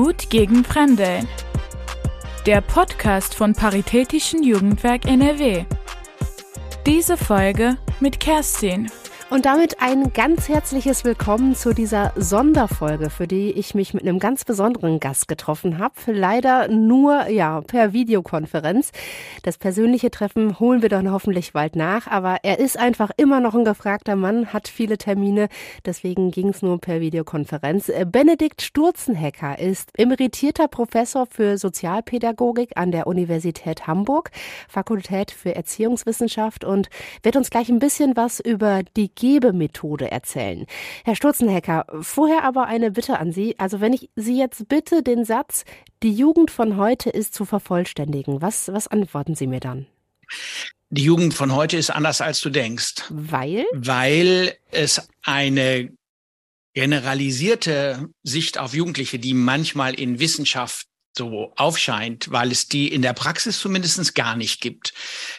Gut gegen Fremde. Der Podcast von Paritätischen Jugendwerk NRW. Diese Folge mit Kerstin. Und damit ein ganz herzliches Willkommen zu dieser Sonderfolge, für die ich mich mit einem ganz besonderen Gast getroffen habe. Leider nur ja per Videokonferenz. Das persönliche Treffen holen wir dann hoffentlich bald nach, aber er ist einfach immer noch ein gefragter Mann, hat viele Termine, deswegen ging es nur per Videokonferenz. Benedikt Sturzenhecker ist emeritierter Professor für Sozialpädagogik an der Universität Hamburg, Fakultät für Erziehungswissenschaft und wird uns gleich ein bisschen was über die Gebemethode erzählen. Herr Sturzenhecker, vorher aber eine Bitte an Sie. Also wenn ich Sie jetzt bitte, den Satz, die Jugend von heute ist zu vervollständigen, was, was antworten Sie mir dann? Die Jugend von heute ist anders, als du denkst. Weil? Weil es eine generalisierte Sicht auf Jugendliche, die manchmal in Wissenschaft so aufscheint, weil es die in der Praxis zumindest gar nicht gibt.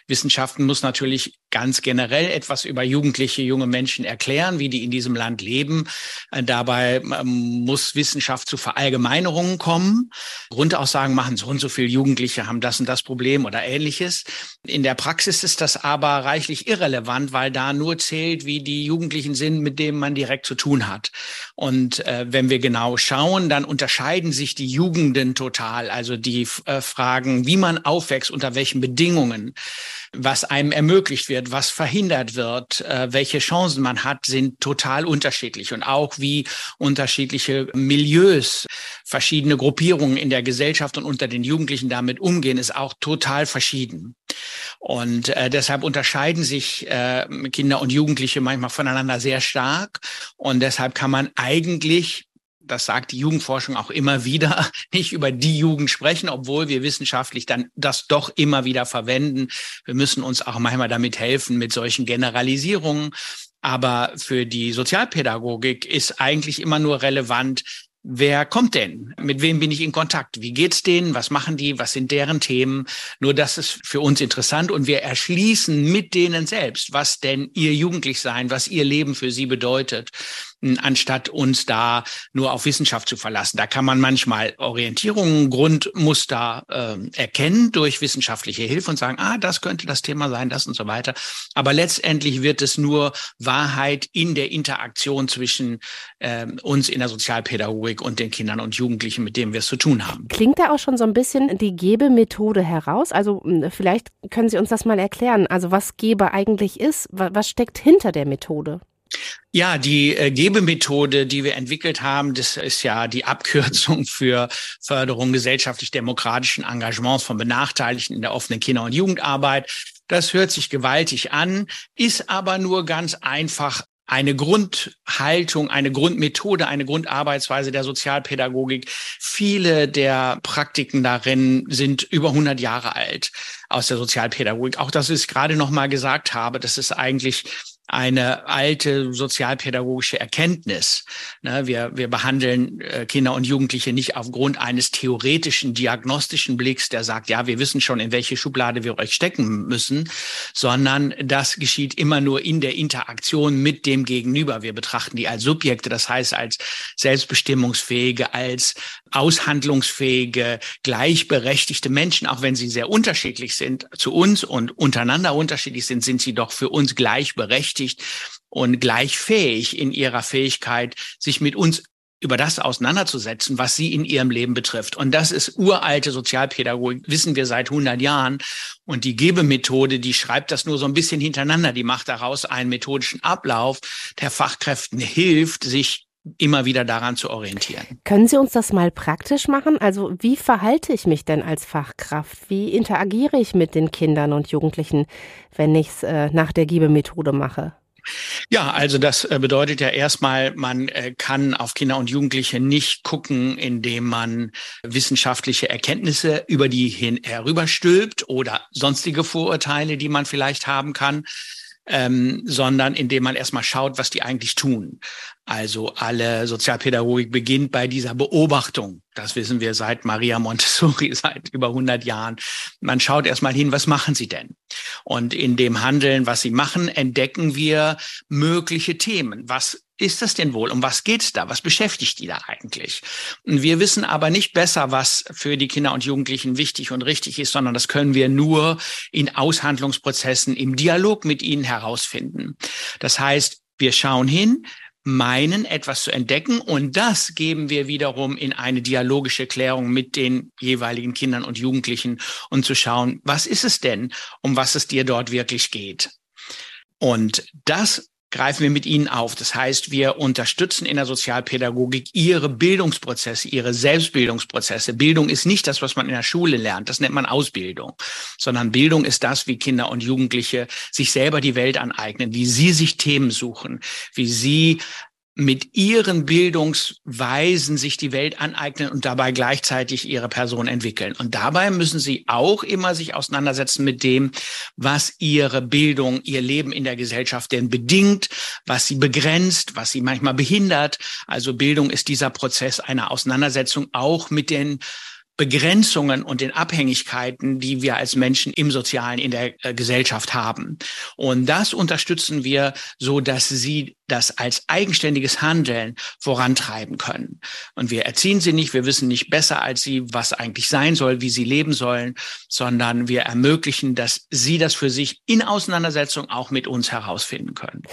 Wissenschaften muss natürlich ganz generell etwas über jugendliche, junge Menschen erklären, wie die in diesem Land leben. Äh, dabei ähm, muss Wissenschaft zu Verallgemeinerungen kommen. Grundaussagen machen, so und so viele Jugendliche haben das und das Problem oder ähnliches. In der Praxis ist das aber reichlich irrelevant, weil da nur zählt, wie die Jugendlichen sind, mit denen man direkt zu tun hat. Und äh, wenn wir genau schauen, dann unterscheiden sich die Jugenden total. Also die äh, Fragen, wie man aufwächst, unter welchen Bedingungen, was einem ermöglicht wird, was verhindert wird, äh, welche Chancen man hat, sind total unterschiedlich und auch wie unterschiedliche Milieus, verschiedene Gruppierungen in der Gesellschaft und unter den Jugendlichen damit umgehen, ist auch total verschieden. Und äh, deshalb unterscheiden sich äh, Kinder und Jugendliche manchmal voneinander sehr stark. Und deshalb kann man eigentlich das sagt die Jugendforschung auch immer wieder, nicht über die Jugend sprechen, obwohl wir wissenschaftlich dann das doch immer wieder verwenden. Wir müssen uns auch manchmal damit helfen mit solchen Generalisierungen. Aber für die Sozialpädagogik ist eigentlich immer nur relevant, Wer kommt denn? Mit wem bin ich in Kontakt? Wie geht's denen? Was machen die? Was sind deren Themen? Nur das ist für uns interessant und wir erschließen mit denen selbst, was denn ihr Jugendlichsein, was ihr Leben für sie bedeutet anstatt uns da nur auf Wissenschaft zu verlassen. Da kann man manchmal Orientierungen, Grundmuster äh, erkennen durch wissenschaftliche Hilfe und sagen, ah, das könnte das Thema sein, das und so weiter. Aber letztendlich wird es nur Wahrheit in der Interaktion zwischen äh, uns in der Sozialpädagogik und den Kindern und Jugendlichen, mit denen wir es zu tun haben. Klingt da auch schon so ein bisschen die Gebemethode heraus? Also vielleicht können Sie uns das mal erklären. Also was Gebe eigentlich ist, was steckt hinter der Methode? Ja, die äh, Gebemethode, die wir entwickelt haben, das ist ja die Abkürzung für Förderung gesellschaftlich-demokratischen Engagements von Benachteiligten in der offenen Kinder- und Jugendarbeit. Das hört sich gewaltig an, ist aber nur ganz einfach eine Grundhaltung, eine Grundmethode, eine Grundarbeitsweise der Sozialpädagogik. Viele der Praktiken darin sind über 100 Jahre alt aus der Sozialpädagogik. Auch dass ich gerade noch mal gesagt habe, das ist eigentlich eine alte sozialpädagogische Erkenntnis. Wir, wir behandeln äh, Kinder und Jugendliche nicht aufgrund eines theoretischen, diagnostischen Blicks, der sagt, ja, wir wissen schon, in welche Schublade wir euch stecken müssen, sondern das geschieht immer nur in der Interaktion mit dem Gegenüber. Wir betrachten die als Subjekte, das heißt als selbstbestimmungsfähige, als aushandlungsfähige, gleichberechtigte Menschen, auch wenn sie sehr unterschiedlich sind zu uns und untereinander unterschiedlich sind, sind sie doch für uns gleichberechtigt berechtigt und gleich fähig in ihrer Fähigkeit, sich mit uns über das auseinanderzusetzen, was sie in ihrem Leben betrifft. Und das ist uralte Sozialpädagogik, wissen wir seit 100 Jahren. Und die Gebemethode, die schreibt das nur so ein bisschen hintereinander. Die macht daraus einen methodischen Ablauf, der Fachkräften hilft, sich immer wieder daran zu orientieren. Können Sie uns das mal praktisch machen? Also wie verhalte ich mich denn als Fachkraft? Wie interagiere ich mit den Kindern und Jugendlichen, wenn ich es äh, nach der Giebemethode mache? Ja, also das äh, bedeutet ja erstmal, man äh, kann auf Kinder und Jugendliche nicht gucken, indem man wissenschaftliche Erkenntnisse über die hin herüberstülpt oder sonstige Vorurteile, die man vielleicht haben kann, ähm, sondern indem man erstmal schaut, was die eigentlich tun. Also alle Sozialpädagogik beginnt bei dieser Beobachtung. Das wissen wir seit Maria Montessori, seit über 100 Jahren. Man schaut erstmal hin, was machen sie denn? Und in dem Handeln, was sie machen, entdecken wir mögliche Themen. Was ist das denn wohl? Um was geht's da? Was beschäftigt die da eigentlich? Und wir wissen aber nicht besser, was für die Kinder und Jugendlichen wichtig und richtig ist, sondern das können wir nur in Aushandlungsprozessen, im Dialog mit ihnen herausfinden. Das heißt, wir schauen hin, meinen, etwas zu entdecken. Und das geben wir wiederum in eine dialogische Klärung mit den jeweiligen Kindern und Jugendlichen und zu schauen, was ist es denn, um was es dir dort wirklich geht. Und das greifen wir mit ihnen auf. Das heißt, wir unterstützen in der Sozialpädagogik ihre Bildungsprozesse, ihre Selbstbildungsprozesse. Bildung ist nicht das, was man in der Schule lernt. Das nennt man Ausbildung. Sondern Bildung ist das, wie Kinder und Jugendliche sich selber die Welt aneignen, wie sie sich Themen suchen, wie sie mit ihren Bildungsweisen sich die Welt aneignen und dabei gleichzeitig ihre Person entwickeln. Und dabei müssen sie auch immer sich auseinandersetzen mit dem, was ihre Bildung, ihr Leben in der Gesellschaft denn bedingt, was sie begrenzt, was sie manchmal behindert. Also Bildung ist dieser Prozess einer Auseinandersetzung auch mit den Begrenzungen und den Abhängigkeiten, die wir als Menschen im Sozialen in der äh, Gesellschaft haben. Und das unterstützen wir so, dass sie das als eigenständiges Handeln vorantreiben können. Und wir erziehen sie nicht, wir wissen nicht besser als sie, was eigentlich sein soll, wie sie leben sollen, sondern wir ermöglichen, dass sie das für sich in Auseinandersetzung auch mit uns herausfinden können.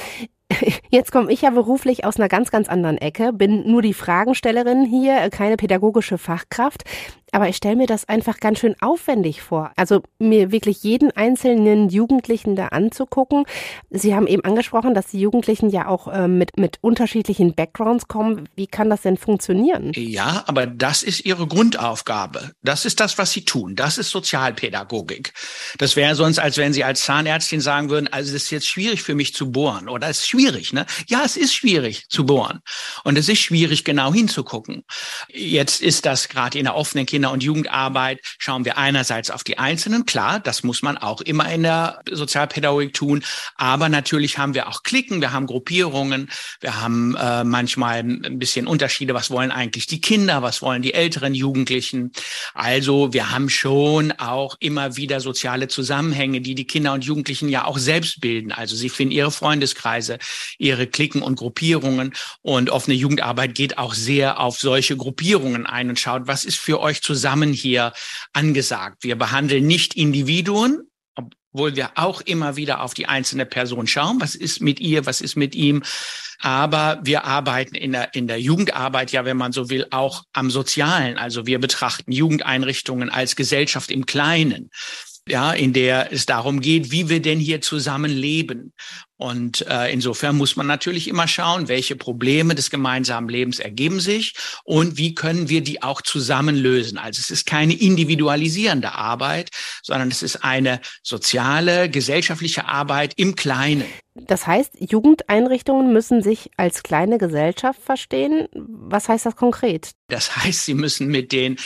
Jetzt komme ich ja beruflich aus einer ganz, ganz anderen Ecke, bin nur die Fragenstellerin hier, keine pädagogische Fachkraft. Aber ich stelle mir das einfach ganz schön aufwendig vor. Also mir wirklich jeden einzelnen Jugendlichen da anzugucken. Sie haben eben angesprochen, dass die Jugendlichen ja auch äh, mit, mit unterschiedlichen Backgrounds kommen. Wie kann das denn funktionieren? Ja, aber das ist ihre Grundaufgabe. Das ist das, was sie tun. Das ist Sozialpädagogik. Das wäre sonst, als wenn sie als Zahnärztin sagen würden, also es ist jetzt schwierig für mich zu bohren. Oder es ist schwierig, ne? Ja, es ist schwierig zu bohren. Und es ist schwierig, genau hinzugucken. Jetzt ist das gerade in der offenen Kinder Kinder- und Jugendarbeit schauen wir einerseits auf die Einzelnen. Klar, das muss man auch immer in der Sozialpädagogik tun. Aber natürlich haben wir auch Klicken, wir haben Gruppierungen, wir haben äh, manchmal ein bisschen Unterschiede. Was wollen eigentlich die Kinder? Was wollen die älteren Jugendlichen? Also wir haben schon auch immer wieder soziale Zusammenhänge, die die Kinder und Jugendlichen ja auch selbst bilden. Also sie finden ihre Freundeskreise, ihre Klicken und Gruppierungen. Und offene Jugendarbeit geht auch sehr auf solche Gruppierungen ein und schaut, was ist für euch zusammen hier angesagt. Wir behandeln nicht Individuen, obwohl wir auch immer wieder auf die einzelne Person schauen. Was ist mit ihr? Was ist mit ihm? Aber wir arbeiten in der, in der Jugendarbeit ja, wenn man so will, auch am Sozialen. Also wir betrachten Jugendeinrichtungen als Gesellschaft im Kleinen ja, in der es darum geht, wie wir denn hier zusammen leben. Und äh, insofern muss man natürlich immer schauen, welche Probleme des gemeinsamen Lebens ergeben sich und wie können wir die auch zusammen lösen. Also es ist keine individualisierende Arbeit, sondern es ist eine soziale, gesellschaftliche Arbeit im Kleinen. Das heißt, Jugendeinrichtungen müssen sich als kleine Gesellschaft verstehen. Was heißt das konkret? Das heißt, sie müssen mit den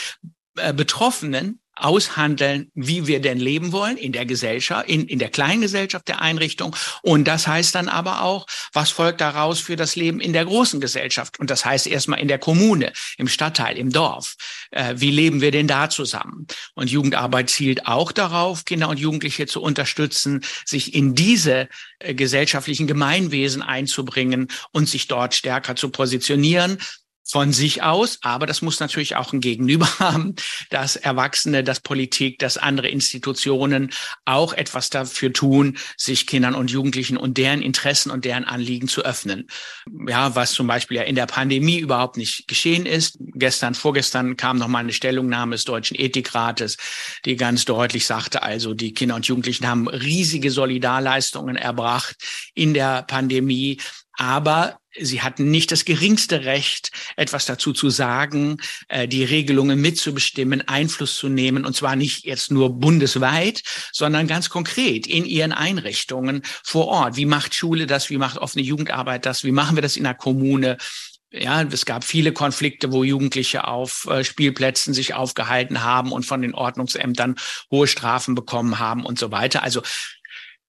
äh, Betroffenen aushandeln, wie wir denn leben wollen in der Gesellschaft, in, in der kleinen Gesellschaft der Einrichtung. Und das heißt dann aber auch, was folgt daraus für das Leben in der großen Gesellschaft? Und das heißt erstmal in der Kommune, im Stadtteil, im Dorf. Äh, wie leben wir denn da zusammen? Und Jugendarbeit zielt auch darauf, Kinder und Jugendliche zu unterstützen, sich in diese äh, gesellschaftlichen Gemeinwesen einzubringen und sich dort stärker zu positionieren, von sich aus, aber das muss natürlich auch ein Gegenüber haben, dass Erwachsene, dass Politik, dass andere Institutionen auch etwas dafür tun, sich Kindern und Jugendlichen und deren Interessen und deren Anliegen zu öffnen. Ja, was zum Beispiel ja in der Pandemie überhaupt nicht geschehen ist. Gestern, vorgestern kam noch mal eine Stellungnahme des Deutschen Ethikrates, die ganz deutlich sagte, also die Kinder und Jugendlichen haben riesige Solidarleistungen erbracht in der Pandemie aber sie hatten nicht das geringste Recht, etwas dazu zu sagen, äh, die Regelungen mitzubestimmen, Einfluss zu nehmen, und zwar nicht jetzt nur bundesweit, sondern ganz konkret in ihren Einrichtungen vor Ort. Wie macht Schule das? Wie macht offene Jugendarbeit das? Wie machen wir das in der Kommune? Ja, es gab viele Konflikte, wo Jugendliche auf äh, Spielplätzen sich aufgehalten haben und von den Ordnungsämtern hohe Strafen bekommen haben und so weiter. Also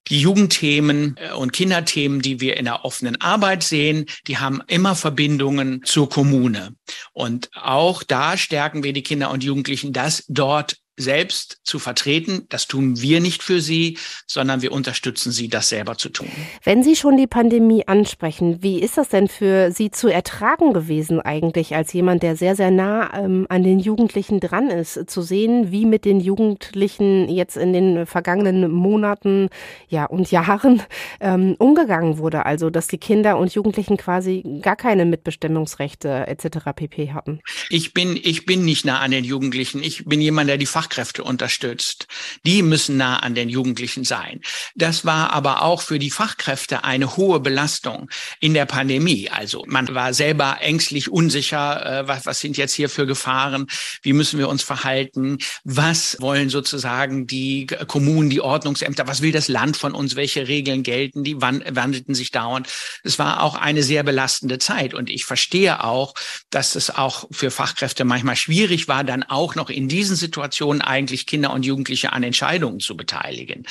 Die Jugendthemen äh, und Kinderthemen, die wir in der offenen Arbeit sehen, die haben immer Verbindungen zur Kommune. Und auch da stärken wir die Kinder und Jugendlichen, dass dort selbst zu vertreten. Das tun wir nicht für sie, sondern wir unterstützen sie, das selber zu tun. Wenn Sie schon die Pandemie ansprechen, wie ist das denn für Sie zu ertragen gewesen eigentlich als jemand, der sehr, sehr nah ähm, an den Jugendlichen dran ist, zu sehen, wie mit den Jugendlichen jetzt in den vergangenen Monaten ja, und Jahren ähm, umgegangen wurde? Also, dass die Kinder und Jugendlichen quasi gar keine Mitbestimmungsrechte etc. pp. hatten. Ich bin, ich bin nicht nah an den Jugendlichen. Ich bin jemand, der die Fach Fachkräfte unterstützt. Die müssen nah an den Jugendlichen sein. Das war aber auch für die Fachkräfte eine hohe Belastung in der Pandemie. Also man war selber ängstlich, unsicher, äh, was, was sind jetzt hier für Gefahren, wie müssen wir uns verhalten, was wollen sozusagen die Kommunen, die Ordnungsämter, was will das Land von uns, welche Regeln gelten, die wandelten sich dauernd. Es war auch eine sehr belastende Zeit und ich verstehe auch, dass es auch für Fachkräfte manchmal schwierig war, dann auch noch in diesen Situationen eigentlich Kinder und Jugendliche an Entscheidungen zu beteiligen.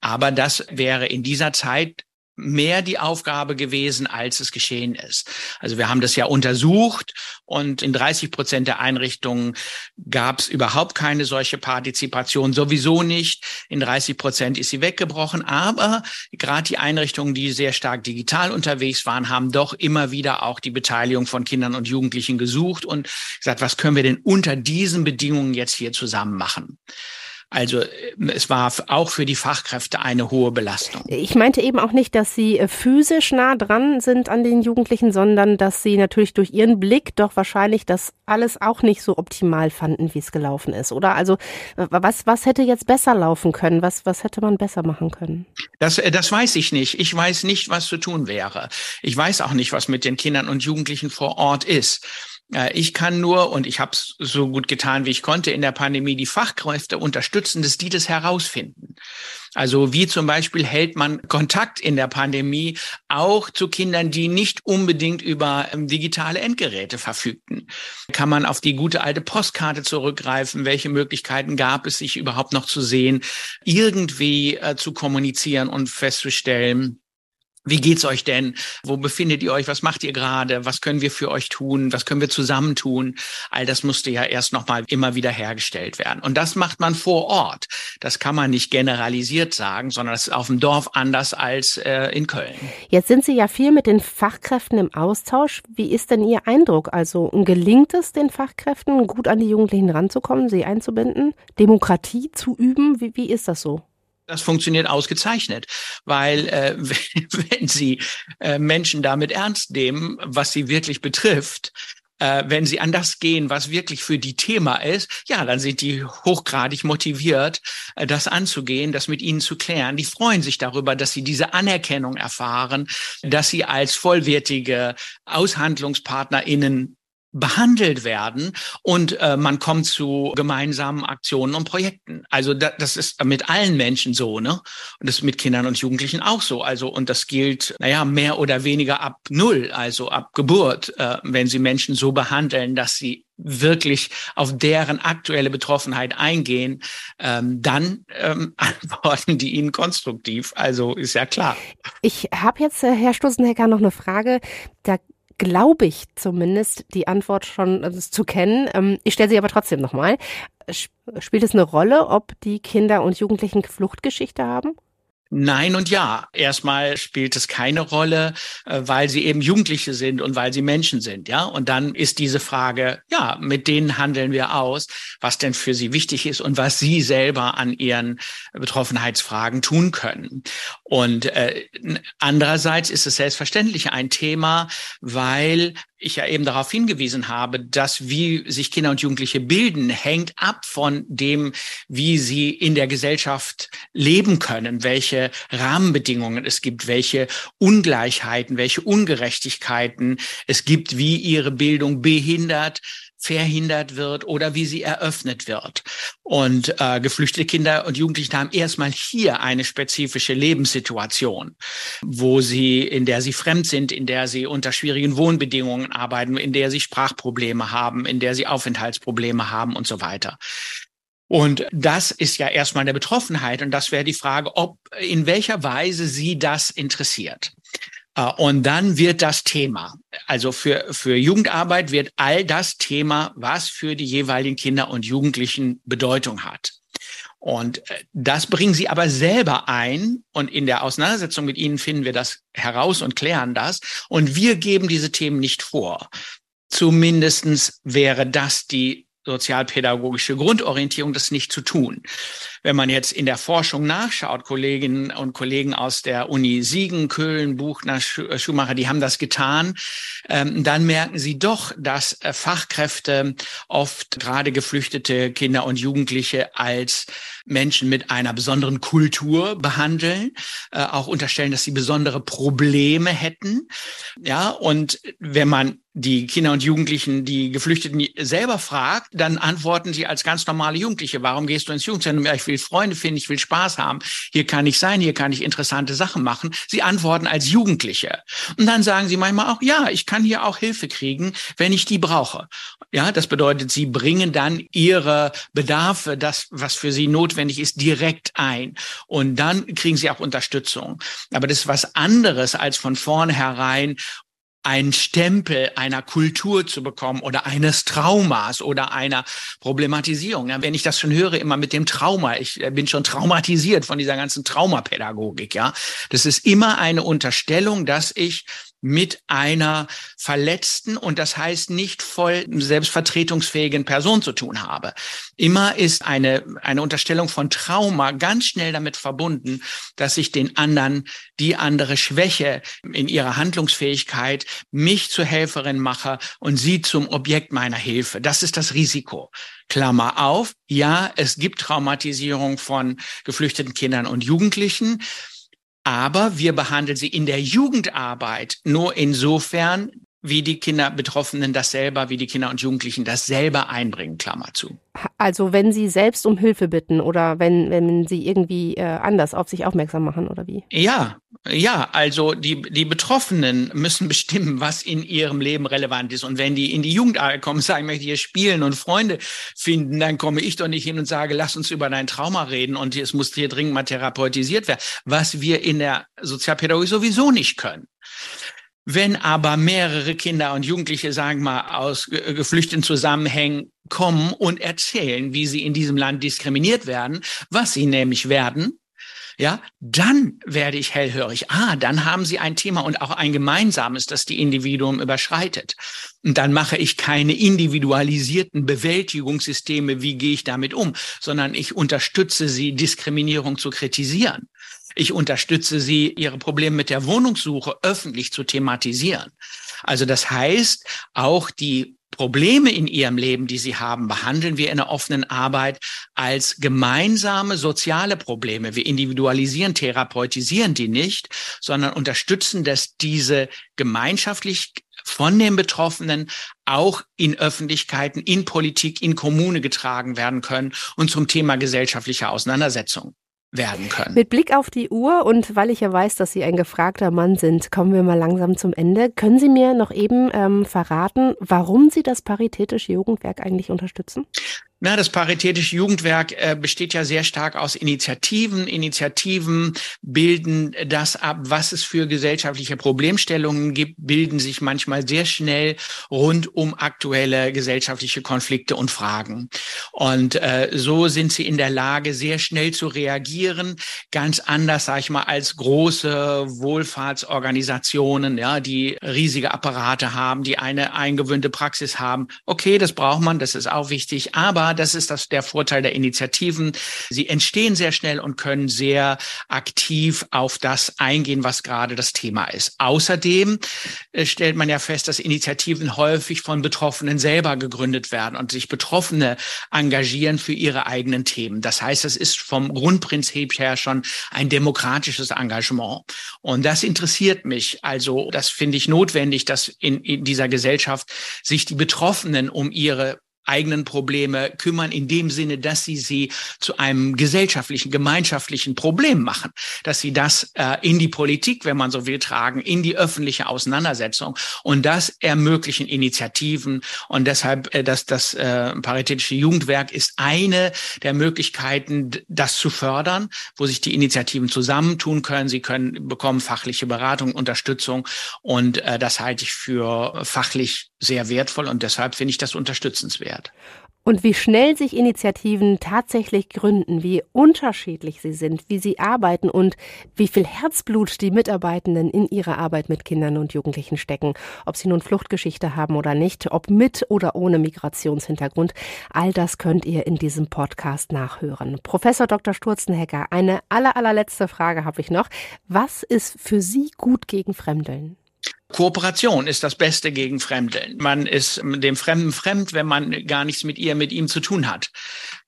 Aber das wäre in dieser Zeit mehr die Aufgabe gewesen, als es geschehen ist. Also wir haben das ja untersucht und in 30 Prozent der Einrichtungen gab es überhaupt keine solche Partizipation, sowieso nicht. In 30 Prozent ist sie weggebrochen, aber gerade die Einrichtungen, die sehr stark digital unterwegs waren, haben doch immer wieder auch die Beteiligung von Kindern und Jugendlichen gesucht und gesagt, was können wir denn unter diesen Bedingungen jetzt hier zusammen machen? Also äh, es war auch für die Fachkräfte eine hohe Belastung. Ich meinte eben auch nicht, dass sie äh, physisch nah dran sind an den Jugendlichen, sondern dass sie natürlich durch ihren Blick doch wahrscheinlich das alles auch nicht so optimal fanden, wie es gelaufen ist, oder? Also was, was hätte jetzt besser laufen können? Was, was hätte man besser machen können? Das, äh, das weiß ich nicht. Ich weiß nicht, was zu tun wäre. Ich weiß auch nicht, was mit den Kindern und Jugendlichen vor Ort ist. Äh, ich kann nur, und ich habe es so gut getan, wie ich konnte, in der Pandemie die Fachkräfte unterstützen, dass die das herausfinden. Also wie zum Beispiel hält man Kontakt in der Pandemie auch zu Kindern, die nicht unbedingt über ähm, digitale Endgeräte verfügten. Kann man auf die gute alte Postkarte zurückgreifen? Welche Möglichkeiten gab es, sich überhaupt noch zu sehen, irgendwie äh, zu kommunizieren und festzustellen, wie geht's euch denn? Wo befindet ihr euch? Was macht ihr gerade? Was können wir für euch tun? Was können wir zusammen tun? All das musste ja erst nochmal immer wieder hergestellt werden. Und das macht man vor Ort. Das kann man nicht generalisiert sagen, sondern das ist auf dem Dorf anders als äh, in Köln. Jetzt sind Sie ja viel mit den Fachkräften im Austausch. Wie ist denn Ihr Eindruck? Also gelingt es den Fachkräften, gut an die Jugendlichen ranzukommen, sie einzubinden, Demokratie zu üben? Wie, wie ist das so? Das funktioniert ausgezeichnet, weil äh, wenn Sie äh, Menschen damit ernst nehmen, was sie wirklich betrifft, äh, wenn sie an das gehen, was wirklich für die Thema ist, ja, dann sind die hochgradig motiviert, äh, das anzugehen, das mit ihnen zu klären. Die freuen sich darüber, dass sie diese Anerkennung erfahren, dass sie als vollwertige AushandlungspartnerInnen behandelt werden und äh, man kommt zu gemeinsamen Aktionen und Projekten. Also da, das ist mit allen Menschen so, ne? Und das ist mit Kindern und Jugendlichen auch so. Also und das gilt, naja, mehr oder weniger ab Null, also ab Geburt, äh, wenn sie Menschen so behandeln, dass sie wirklich auf deren aktuelle Betroffenheit eingehen, ähm, dann ähm, antworten die ihnen konstruktiv. Also ist ja klar. Ich habe jetzt, äh, Herr Stoßenhecker, noch eine Frage. Da glaube ich zumindest, die Antwort schon äh, zu kennen. Ähm, ich stelle sie aber trotzdem nochmal. Spielt es eine Rolle, ob die Kinder und Jugendlichen Fluchtgeschichte haben? Nein und ja. Erstmal spielt es keine Rolle, äh, weil sie eben Jugendliche sind und weil sie Menschen sind, ja. Und dann ist diese Frage, ja, mit denen handeln wir aus, was denn für sie wichtig ist und was sie selber an ihren Betroffenheitsfragen tun können. Und äh, andererseits ist es selbstverständlich ein Thema, weil ich ja eben darauf hingewiesen habe, dass wie sich Kinder und Jugendliche bilden, hängt ab von dem, wie sie in der Gesellschaft leben können, welche Rahmenbedingungen es gibt, welche Ungleichheiten, welche Ungerechtigkeiten es gibt, wie ihre Bildung behindert, verhindert wird oder wie sie eröffnet wird. Und äh, geflüchtete Kinder und Jugendliche haben erstmal hier eine spezifische Lebenssituation, wo sie, in der sie fremd sind, in der sie unter schwierigen Wohnbedingungen arbeiten, in der sie Sprachprobleme haben, in der sie Aufenthaltsprobleme haben und so weiter. Und das ist ja erstmal eine Betroffenheit. Und das wäre die Frage, ob in welcher Weise Sie das interessiert. Äh, und dann wird das Thema, also für, für Jugendarbeit wird all das Thema, was für die jeweiligen Kinder und Jugendlichen Bedeutung hat. Und äh, das bringen sie aber selber ein. Und in der Auseinandersetzung mit ihnen finden wir das heraus und klären das. Und wir geben diese Themen nicht vor. Zumindestens wäre das die sozialpädagogische Grundorientierung, das nicht zu tun. Wenn man jetzt in der Forschung nachschaut, Kolleginnen und Kollegen aus der Uni Siegen, Köln, Buchner, äh, Schumacher, die haben das getan, ähm, dann merken sie doch, dass äh, Fachkräfte oft gerade geflüchtete Kinder und Jugendliche als Menschen mit einer besonderen Kultur behandeln, äh, auch unterstellen, dass sie besondere Probleme hätten. Ja, und wenn man die Kinder und Jugendlichen, die Geflüchteten selber fragt, dann antworten sie als ganz normale Jugendliche. Warum gehst du ins Jugendzentrum? Ja, ich will Freunde finden, ich will Spaß haben. Hier kann ich sein, hier kann ich interessante Sachen machen. Sie antworten als Jugendliche. Und dann sagen sie manchmal auch, ja, ich kann hier auch Hilfe kriegen, wenn ich die brauche. Ja, das bedeutet, sie bringen dann ihre Bedarfe, das, was für sie notwendig ist, direkt ein. Und dann kriegen sie auch Unterstützung. Aber das ist was anderes, als von vornherein einen Stempel einer Kultur zu bekommen oder eines Traumas oder einer Problematisierung. Ja, wenn ich das schon höre, immer mit dem Trauma, ich äh, bin schon traumatisiert von dieser ganzen Traumapädagogik, ja. Das ist immer eine Unterstellung, dass ich mit einer verletzten und das heißt nicht voll selbstvertretungsfähigen Person zu tun habe. Immer ist eine, eine Unterstellung von Trauma ganz schnell damit verbunden, dass ich den anderen die andere Schwäche in ihrer Handlungsfähigkeit mich zur Helferin mache und sie zum Objekt meiner Hilfe. Das ist das Risiko. Klammer auf. Ja, es gibt Traumatisierung von geflüchteten Kindern und Jugendlichen. Aber wir behandeln sie in der Jugendarbeit nur insofern, wie die Kinderbetroffenen das selber, wie die Kinder und Jugendlichen das selber einbringen, Klammer zu. Also wenn Sie selbst um Hilfe bitten oder wenn, wenn Sie irgendwie äh, anders auf sich aufmerksam machen oder wie? Ja, ja, also die, die Betroffenen müssen bestimmen, was in ihrem Leben relevant ist. Und wenn die in die Jugendarbeit kommen, sagen, ich möchte hier spielen und Freunde finden, dann komme ich doch nicht hin und sage, lass uns über dein Trauma reden und es muss hier dringend mal therapeutisiert werden, was wir in der Sozialpädagogik sowieso nicht können. Wenn aber mehrere Kinder und Jugendliche, sagen wir mal, aus geflüchteten Zusammenhängen kommen und erzählen, wie sie in diesem Land diskriminiert werden, was sie nämlich werden, ja, dann werde ich hellhörig. Ah, dann haben sie ein Thema und auch ein gemeinsames, das die Individuum überschreitet. Und dann mache ich keine individualisierten Bewältigungssysteme, wie gehe ich damit um, sondern ich unterstütze sie, Diskriminierung zu kritisieren. Ich unterstütze sie, ihre Probleme mit der Wohnungssuche öffentlich zu thematisieren. Also das heißt, auch die Probleme in ihrem Leben, die sie haben, behandeln wir in der offenen Arbeit als gemeinsame soziale Probleme. Wir individualisieren, therapeutisieren die nicht, sondern unterstützen, dass diese gemeinschaftlich von den Betroffenen auch in Öffentlichkeiten, in Politik, in Kommune getragen werden können und zum Thema gesellschaftlicher Auseinandersetzung werden können. Mit Blick auf die Uhr und weil ich ja weiß, dass Sie ein gefragter Mann sind, kommen wir mal langsam zum Ende. Können Sie mir noch eben ähm, verraten, warum Sie das Paritätische Jugendwerk eigentlich unterstützen? Na, das Paritätische Jugendwerk äh, besteht ja sehr stark aus Initiativen. Initiativen bilden das ab, was es für gesellschaftliche Problemstellungen gibt, bilden sich manchmal sehr schnell rund um aktuelle gesellschaftliche Konflikte und Fragen. Und äh, so sind sie in der Lage, sehr schnell zu reagieren, ganz anders, sag ich mal, als große Wohlfahrtsorganisationen, ja, die riesige Apparate haben, die eine eingewöhnte Praxis haben. Okay, das braucht man, das ist auch wichtig, aber das ist das, der Vorteil der Initiativen. Sie entstehen sehr schnell und können sehr aktiv auf das eingehen, was gerade das Thema ist. Außerdem äh, stellt man ja fest, dass Initiativen häufig von Betroffenen selber gegründet werden und sich Betroffene engagieren für ihre eigenen Themen. Das heißt, es ist vom Grundprinzip her schon ein demokratisches Engagement. Und das interessiert mich. Also das finde ich notwendig, dass in, in dieser Gesellschaft sich die Betroffenen um ihre eigenen Probleme kümmern, in dem Sinne, dass sie sie zu einem gesellschaftlichen, gemeinschaftlichen Problem machen, dass sie das äh, in die Politik, wenn man so will, tragen, in die öffentliche Auseinandersetzung und das ermöglichen Initiativen und deshalb äh, dass das äh, paritätische Jugendwerk ist eine der Möglichkeiten, das zu fördern, wo sich die Initiativen zusammentun können. Sie können bekommen fachliche Beratung, Unterstützung und äh, das halte ich für fachlich sehr wertvoll und deshalb finde ich das unterstützenswert. Und wie schnell sich Initiativen tatsächlich gründen, wie unterschiedlich sie sind, wie sie arbeiten und wie viel Herzblut die Mitarbeitenden in ihre Arbeit mit Kindern und Jugendlichen stecken, ob sie nun Fluchtgeschichte haben oder nicht, ob mit oder ohne Migrationshintergrund, all das könnt ihr in diesem Podcast nachhören. Professor Dr. Sturzenhecker, eine aller, allerletzte Frage habe ich noch. Was ist für Sie gut gegen Fremdeln? Kooperation ist das Beste gegen Fremdeln. Man ist dem Fremden fremd, wenn man gar nichts mit ihr, mit ihm zu tun hat.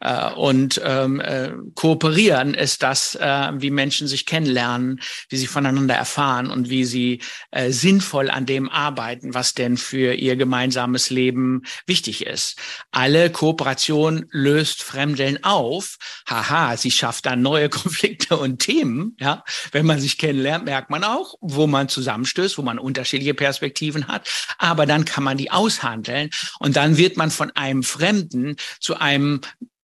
Äh, und ähm, äh, kooperieren ist das, äh, wie Menschen sich kennenlernen, wie sie voneinander erfahren und wie sie äh, sinnvoll an dem arbeiten, was denn für ihr gemeinsames Leben wichtig ist. Alle Kooperation löst Fremdeln auf. Haha, sie schafft dann neue Konflikte und Themen. Ja, wenn man sich kennenlernt, merkt man auch, wo man zusammenstößt, wo man unterschiedlich unterschiedliche Perspektiven hat, aber dann kann man die aushandeln und dann wird man von einem Fremden zu einem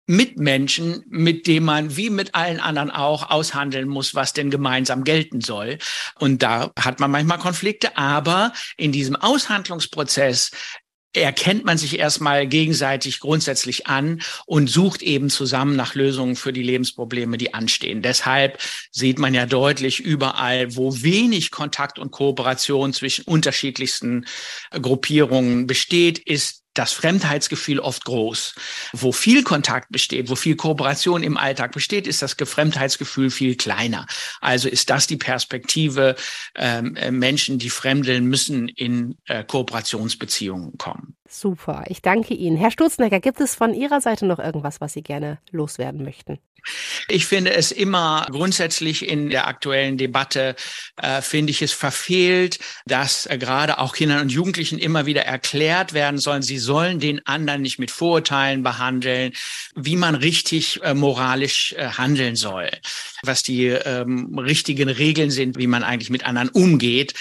Mitmenschen, mit dem man wie mit allen anderen auch aushandeln muss, was denn gemeinsam gelten soll. Und da hat man manchmal Konflikte, aber in diesem Aushandlungsprozess erkennt man sich erstmal gegenseitig grundsätzlich an und sucht eben zusammen nach Lösungen für die Lebensprobleme, die anstehen. Deshalb sieht man ja deutlich überall, wo wenig Kontakt und Kooperation zwischen unterschiedlichsten Gruppierungen besteht, ist das Fremdheitsgefühl oft groß. Wo viel Kontakt besteht, wo viel Kooperation im Alltag besteht, ist das Fremdheitsgefühl viel kleiner. Also ist das die Perspektive, ähm, äh, Menschen, die fremdeln, müssen in äh, Kooperationsbeziehungen kommen. Super, ich danke Ihnen. Herr Sturznecker, gibt es von Ihrer Seite noch irgendwas, was Sie gerne loswerden möchten? Ich finde es immer grundsätzlich in der aktuellen Debatte, äh, finde ich es verfehlt, dass äh, gerade auch Kindern und Jugendlichen immer wieder erklärt werden sollen, sie sollen den anderen nicht mit Vorurteilen behandeln, wie man richtig äh, moralisch äh, handeln soll, was die ähm, richtigen Regeln sind, wie man eigentlich mit anderen umgeht.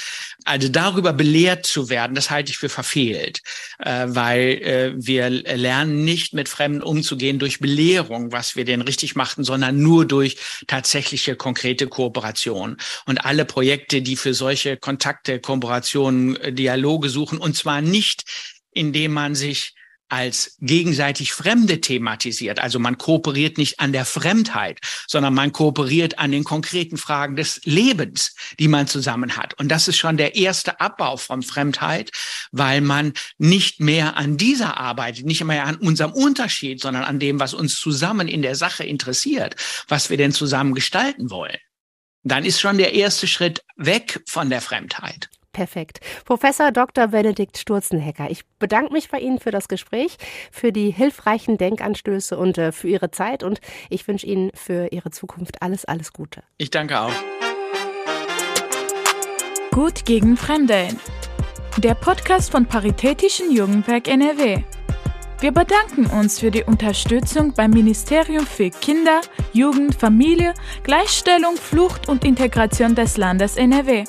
Also darüber belehrt zu werden, das halte ich für verfehlt, äh, weil äh, wir lernen nicht mit Fremden umzugehen durch Belehrung, was wir denn richtig machten, sondern nur durch tatsächliche konkrete Kooperation. Und alle Projekte, die für solche Kontakte, Kooperationen, äh, Dialoge suchen, und zwar nicht, indem man sich als gegenseitig Fremde thematisiert. Also man kooperiert nicht an der Fremdheit, sondern man kooperiert an den konkreten Fragen des Lebens, die man zusammen hat. Und das ist schon der erste Abbau von Fremdheit, weil man nicht mehr an dieser arbeitet, nicht mehr an unserem Unterschied, sondern an dem, was uns zusammen in der Sache interessiert, was wir denn zusammen gestalten wollen. Dann ist schon der erste Schritt weg von der Fremdheit. Perfekt. Professor Dr. Benedikt Sturzenhecker, ich bedanke mich bei Ihnen für das Gespräch, für die hilfreichen Denkanstöße und äh, für Ihre Zeit und ich wünsche Ihnen für Ihre Zukunft alles, alles Gute. Ich danke auch. Gut gegen Fremdeln. Der Podcast von Paritätischen Jugendwerk NRW. Wir bedanken uns für die Unterstützung beim Ministerium für Kinder, Jugend, Familie, Gleichstellung, Flucht und Integration des Landes NRW.